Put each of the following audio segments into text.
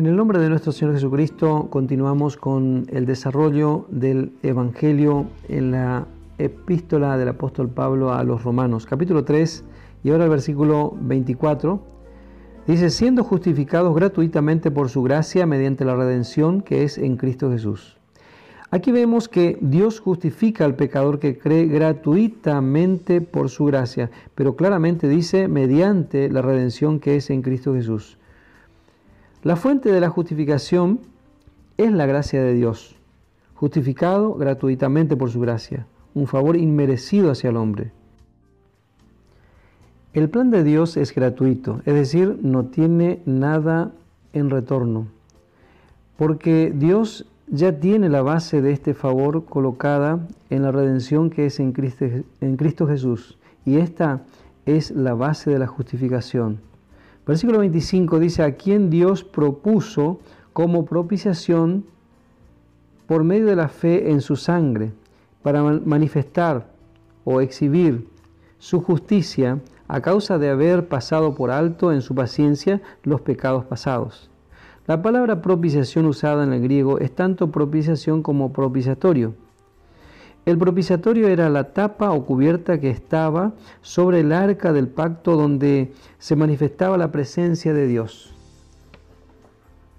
En el nombre de nuestro Señor Jesucristo continuamos con el desarrollo del Evangelio en la epístola del apóstol Pablo a los Romanos, capítulo 3 y ahora el versículo 24. Dice, siendo justificados gratuitamente por su gracia mediante la redención que es en Cristo Jesús. Aquí vemos que Dios justifica al pecador que cree gratuitamente por su gracia, pero claramente dice mediante la redención que es en Cristo Jesús. La fuente de la justificación es la gracia de Dios, justificado gratuitamente por su gracia, un favor inmerecido hacia el hombre. El plan de Dios es gratuito, es decir, no tiene nada en retorno, porque Dios ya tiene la base de este favor colocada en la redención que es en Cristo, Jesús, y esta es la base de la justificación. Versículo 25 dice, a quien Dios propuso como propiciación por medio de la fe en su sangre, para manifestar o exhibir su justicia a causa de haber pasado por alto en su paciencia los pecados pasados. La palabra propiciación usada en el griego es tanto propiciación como propiciatorio. El propiciatorio era la tapa o cubierta que estaba sobre el arca del pacto donde se manifestaba la presencia de Dios.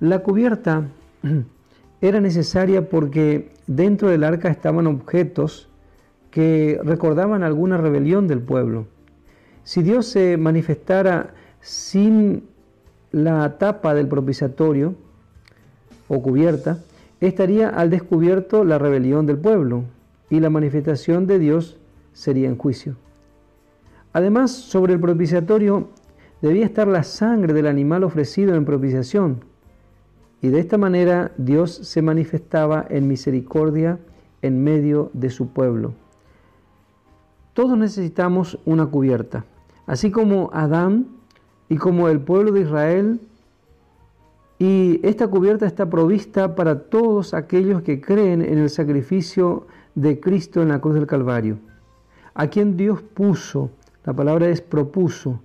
La cubierta era necesaria porque dentro del arca estaban objetos que recordaban alguna rebelión del pueblo. Si Dios se manifestara sin la tapa del propiciatorio o cubierta, estaría al descubierto la rebelión del pueblo, y la manifestación de Dios sería en juicio. Además, sobre el propiciatorio debía estar la sangre del animal ofrecido en propiciación, y de esta manera Dios se manifestaba en misericordia en medio de su pueblo. Todos necesitamos una cubierta, así como Adán y como el pueblo de Israel, y esta cubierta está provista para todos aquellos que creen en el sacrificio de Cristo en la cruz del Calvario, a quien Dios puso, la palabra es propuso,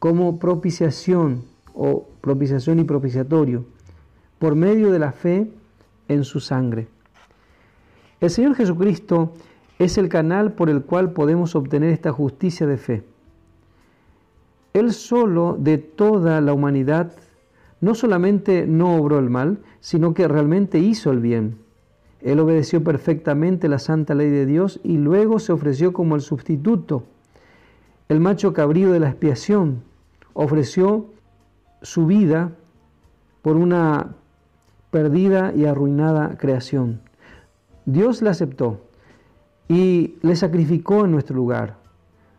como propiciación o propiciación y propiciatorio, por medio de la fe en su sangre. El Señor Jesucristo es el canal por el cual podemos obtener esta justicia de fe. Él solo de toda la humanidad no solamente no obró el mal, sino que realmente hizo el bien. Él obedeció perfectamente la santa ley de Dios y luego se ofreció como el sustituto, el macho cabrío de la expiación. Ofreció su vida por una perdida y arruinada creación. Dios la aceptó y le sacrificó en nuestro lugar.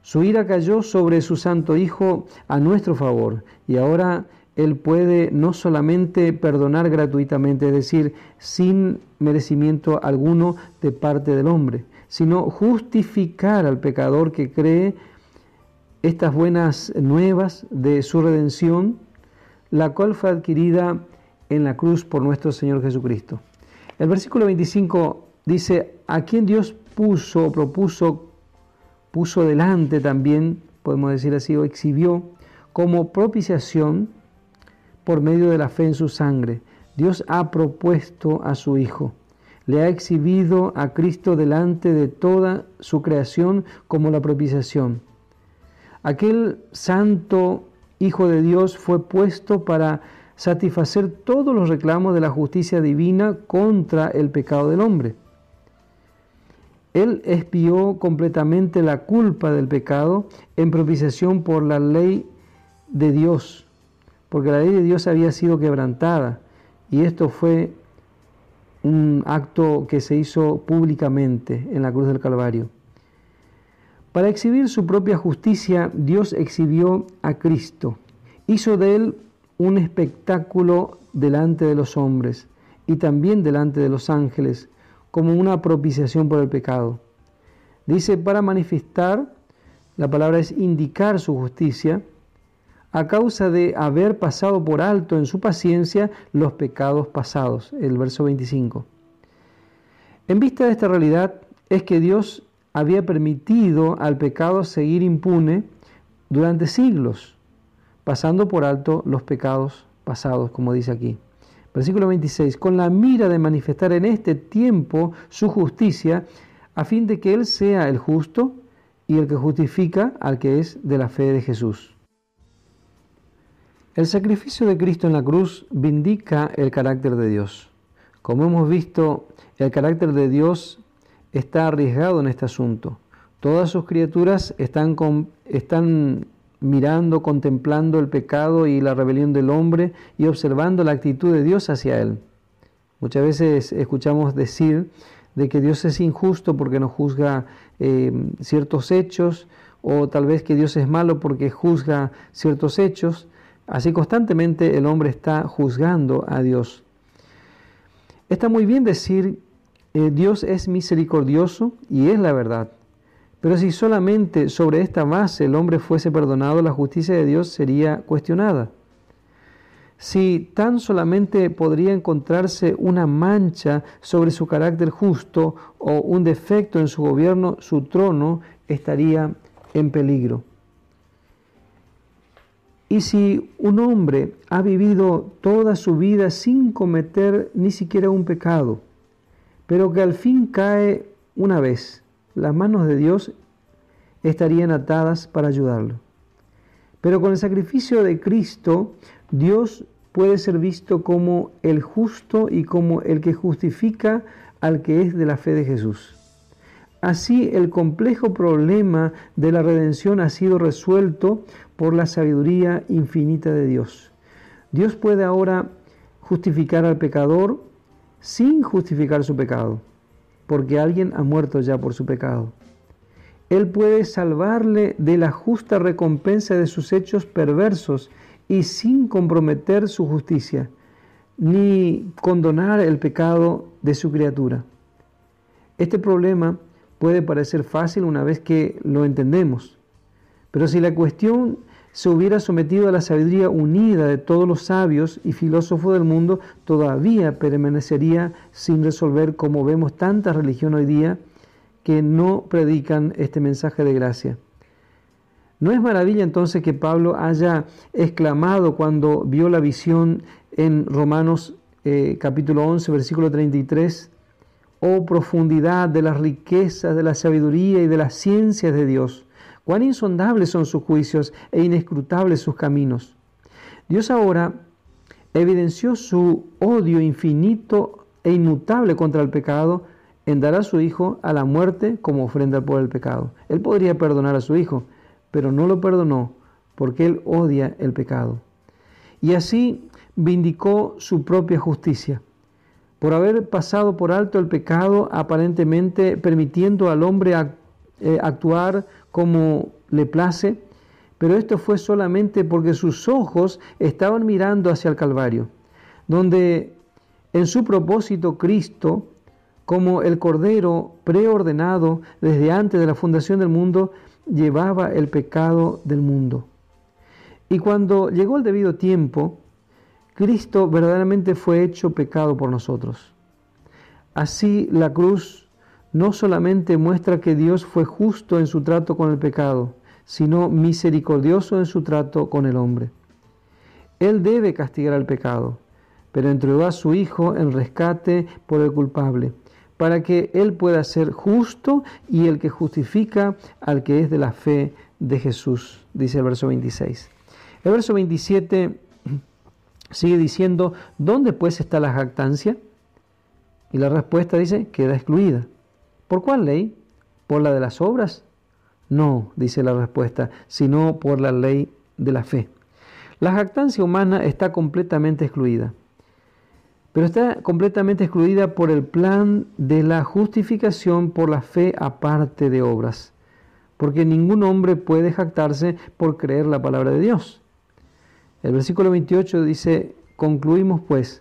Su ira cayó sobre su santo Hijo a nuestro favor y ahora él puede no solamente perdonar gratuitamente, es decir, sin merecimiento alguno de parte del hombre, sino justificar al pecador que cree estas buenas nuevas de su redención, la cual fue adquirida en la cruz por nuestro Señor Jesucristo. El versículo 25 dice, a quien Dios puso, propuso, puso delante también, podemos decir así, o exhibió como propiciación por medio de la fe en su sangre. Dios ha propuesto a su Hijo. Le ha exhibido a Cristo delante de toda su creación como la propiciación. Aquel santo Hijo de Dios fue puesto para satisfacer todos los reclamos de la justicia divina contra el pecado del hombre. Él expió completamente la culpa del pecado en propiciación por la ley de Dios porque la ley de Dios había sido quebrantada y esto fue un acto que se hizo públicamente en la cruz del Calvario. Para exhibir su propia justicia, Dios exhibió a Cristo, hizo de él un espectáculo delante de los hombres y también delante de los ángeles, como una propiciación por el pecado. Dice, para manifestar, la palabra es indicar su justicia, a causa de haber pasado por alto en su paciencia los pecados pasados. El verso 25. En vista de esta realidad es que Dios había permitido al pecado seguir impune durante siglos, pasando por alto los pecados pasados, como dice aquí. Versículo 26, con la mira de manifestar en este tiempo su justicia, a fin de que Él sea el justo y el que justifica al que es de la fe de Jesús. El sacrificio de Cristo en la cruz vindica el carácter de Dios. Como hemos visto, el carácter de Dios está arriesgado en este asunto. Todas sus criaturas están, mirando, contemplando el pecado y la rebelión del hombre y observando la actitud de Dios hacia él. Muchas veces escuchamos decir de que Dios es injusto porque no juzga eh, ciertos hechos, o tal vez que Dios es malo porque juzga ciertos hechos. Así constantemente el hombre está juzgando a Dios. Está muy bien decir, eh, Dios es misericordioso y es la verdad. Pero si solamente sobre esta base el hombre fuese perdonado, la justicia de Dios sería cuestionada. Si tan solamente podría encontrarse una mancha sobre su carácter justo o un defecto en su gobierno, su trono estaría en peligro. Y si un hombre ha vivido toda su vida sin cometer ni siquiera un pecado, pero que al fin cae una vez, las manos de Dios estarían atadas para ayudarlo. Pero con el sacrificio de Cristo, Dios puede ser visto como el justo y como el que justifica al que es de la fe de Jesús. Así el complejo problema de la redención ha sido resuelto por la sabiduría infinita de Dios. Dios puede ahora justificar al pecador sin justificar su pecado, porque alguien ha muerto ya por su pecado. Él puede salvarle de la justa recompensa de sus hechos perversos y sin comprometer su justicia, ni condonar el pecado de su criatura. Este problema puede parecer fácil una vez que lo entendemos, pero si la cuestión se hubiera sometido a la sabiduría unida de todos los sabios y filósofos del mundo, todavía permanecería sin resolver como vemos tanta religión hoy día que no predican este mensaje de gracia. ¿No es maravilla entonces que Pablo haya exclamado cuando vio la visión en Romanos eh, capítulo 11, versículo 33? Oh profundidad de las riquezas, de la sabiduría y de las ciencias de Dios. Cuán insondables son sus juicios e inescrutables sus caminos. Dios ahora evidenció su odio infinito e inmutable contra el pecado en dar a su hijo a la muerte como ofrenda por el pecado. Él podría perdonar a su hijo, pero no lo perdonó porque él odia el pecado. Y así vindicó su propia justicia. Por haber pasado por alto el pecado, aparentemente permitiendo al hombre eh, actuar como le place, pero esto fue solamente porque sus ojos estaban mirando hacia el Calvario, donde en su propósito Cristo como el Cordero preordenado desde antes de la fundación del mundo, llevaba el pecado del mundo. Y cuando llegó el debido tiempo, Cristo verdaderamente fue hecho pecado por nosotros. Así la cruz no solamente muestra que Dios fue justo en su trato con el pecado, sino misericordioso en su trato con el hombre. Él debe castigar al pecado, pero entregó a su Hijo en rescate por el culpable para que Él pueda ser justo y el que justifica al que es de la fe de Jesús, dice el verso 26. El verso 27 sigue diciendo, ¿dónde pues está la jactancia? Y la respuesta dice, queda excluida. ¿Por cuál ley? ¿Por la de las obras? No, dice la respuesta, sino por la ley de la fe. La jactancia humana está completamente excluida pero está completamente excluida por el plan de la justificación por la fe aparte de obras, porque ningún hombre puede jactarse por creer la palabra de Dios. El versículo 28 dice, concluimos pues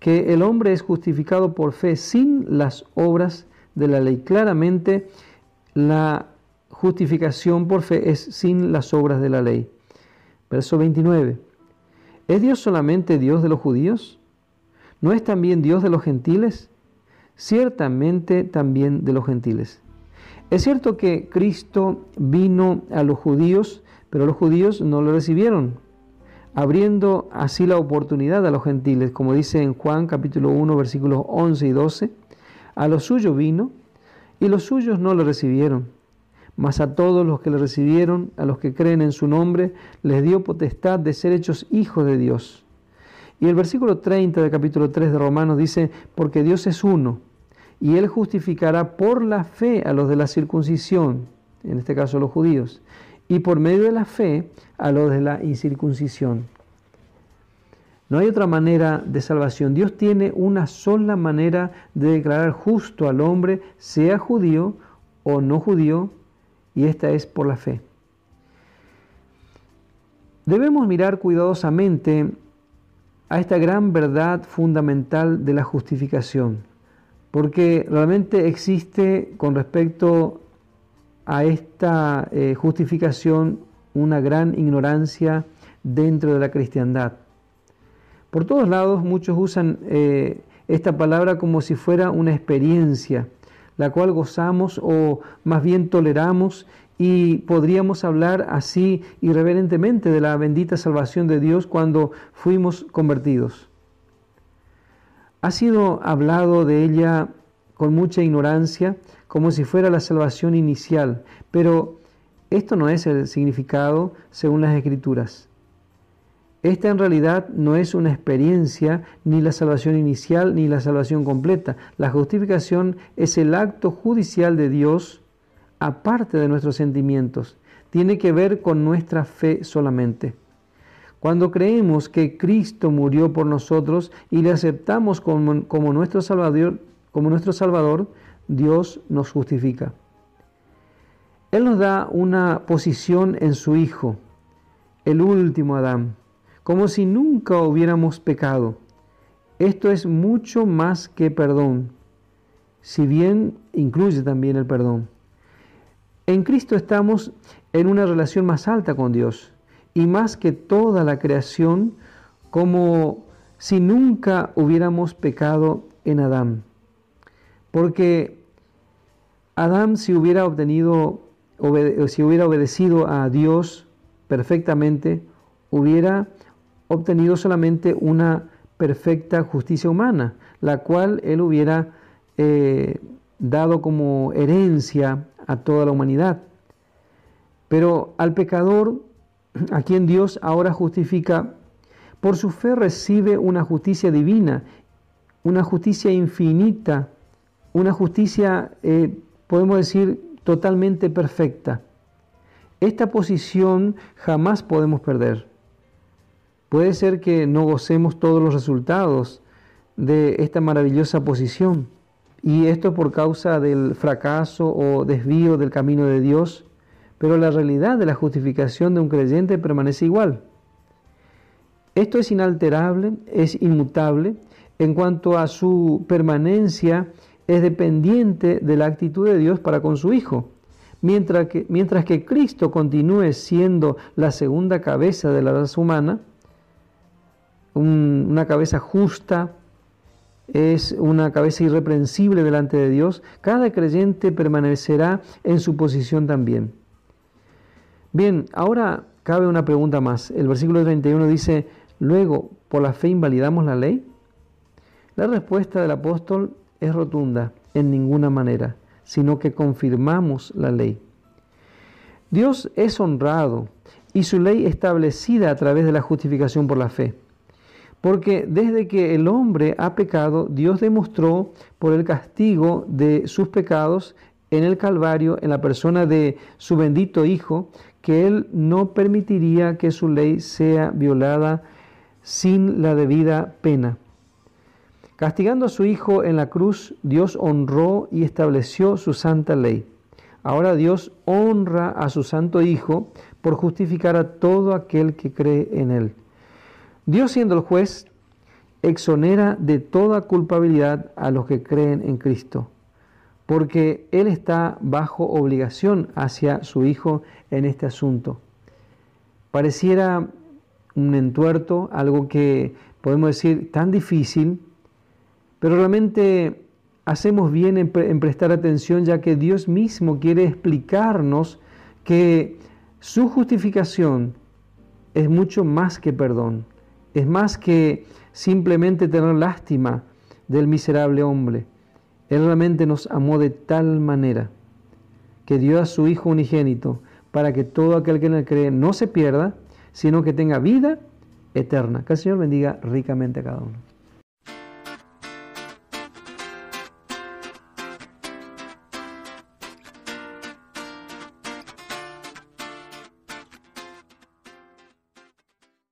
que el hombre es justificado por fe sin las obras de la ley. Claramente la justificación por fe es sin las obras de la ley. Verso 29. ¿Es Dios solamente Dios de los judíos? ¿No es también Dios de los gentiles? Ciertamente también de los gentiles. Es cierto que Cristo vino a los judíos, pero los judíos no lo recibieron, abriendo así la oportunidad a los gentiles, como dice en Juan capítulo 1 versículos 11 y 12, a los suyos vino y los suyos no lo recibieron. Mas a todos los que le recibieron, a los que creen en su nombre, les dio potestad de ser hechos hijos de Dios. Y el versículo 30 del capítulo 3 de Romanos dice, porque Dios es uno, y Él justificará por la fe a los de la circuncisión, en este caso los judíos, y por medio de la fe a los de la incircuncisión. No hay otra manera de salvación. Dios tiene una sola manera de declarar justo al hombre, sea judío o no judío, y esta es por la fe. Debemos mirar cuidadosamente a esta gran verdad fundamental de la justificación, porque realmente existe con respecto a esta eh, justificación una gran ignorancia dentro de la cristiandad. Por todos lados muchos usan eh, esta palabra como si fuera una experiencia, la cual gozamos o más bien toleramos y podríamos hablar así irreverentemente de la bendita salvación de Dios cuando fuimos convertidos. Ha sido hablado de ella con mucha ignorancia, como si fuera la salvación inicial, pero esto no es el significado según las escrituras. Esta en realidad no es una experiencia, ni la salvación inicial, ni la salvación completa. La justificación es el acto judicial de Dios aparte de nuestros sentimientos. Tiene que ver con nuestra fe solamente. Cuando creemos que Cristo murió por nosotros y le aceptamos como, como, nuestro Salvador, como nuestro Salvador, Dios nos justifica. Él nos da una posición en su Hijo, el último Adán como si nunca hubiéramos pecado. Esto es mucho más que perdón, si bien incluye también el perdón. En Cristo estamos en una relación más alta con Dios y más que toda la creación, como si nunca hubiéramos pecado en Adán. Porque Adán si hubiera obtenido, si hubiera obedecido a Dios perfectamente, hubiera obtenido solamente una perfecta justicia humana, la cual él hubiera eh, dado como herencia a toda la humanidad. Pero al pecador, a quien Dios ahora justifica, por su fe recibe una justicia divina, una justicia infinita, una justicia, eh, podemos decir, totalmente perfecta. Esta posición jamás podemos perder. Puede ser que no gocemos todos los resultados de esta maravillosa posición. Y esto por causa del fracaso o desvío del camino de Dios. Pero la realidad de la justificación de un creyente permanece igual. Esto es inalterable, es inmutable. En cuanto a su permanencia, es dependiente de la actitud de Dios para con su Hijo. Mientras que, mientras que Cristo continúe siendo la segunda cabeza de la raza humana, una cabeza justa, es una cabeza irreprensible delante de Dios, cada creyente permanecerá en su posición también. Bien, ahora cabe una pregunta más. El versículo 31 dice, luego, ¿por la fe invalidamos la ley? La respuesta del apóstol es rotunda, en ninguna manera, sino que confirmamos la ley. Dios es honrado y su ley establecida a través de la justificación por la fe. Porque desde que el hombre ha pecado, Dios demostró por el castigo de sus pecados en el Calvario, en la persona de su bendito Hijo, que Él no permitiría que su ley sea violada sin la debida pena. Castigando a su Hijo en la cruz, Dios honró y estableció su santa ley. Ahora Dios honra a su santo Hijo por justificar a todo aquel que cree en Él. Dios siendo el juez, exonera de toda culpabilidad a los que creen en Cristo, porque Él está bajo obligación hacia su Hijo en este asunto. Pareciera un entuerto, algo que podemos decir tan difícil, pero realmente hacemos bien en, prestar atención ya que Dios mismo quiere explicarnos que su justificación es mucho más que perdón, es más que simplemente tener lástima del miserable hombre. Él realmente nos amó de tal manera que dio a su Hijo unigénito para que todo aquel que en cree no se pierda, sino que tenga vida eterna. Que el Señor bendiga ricamente a cada uno.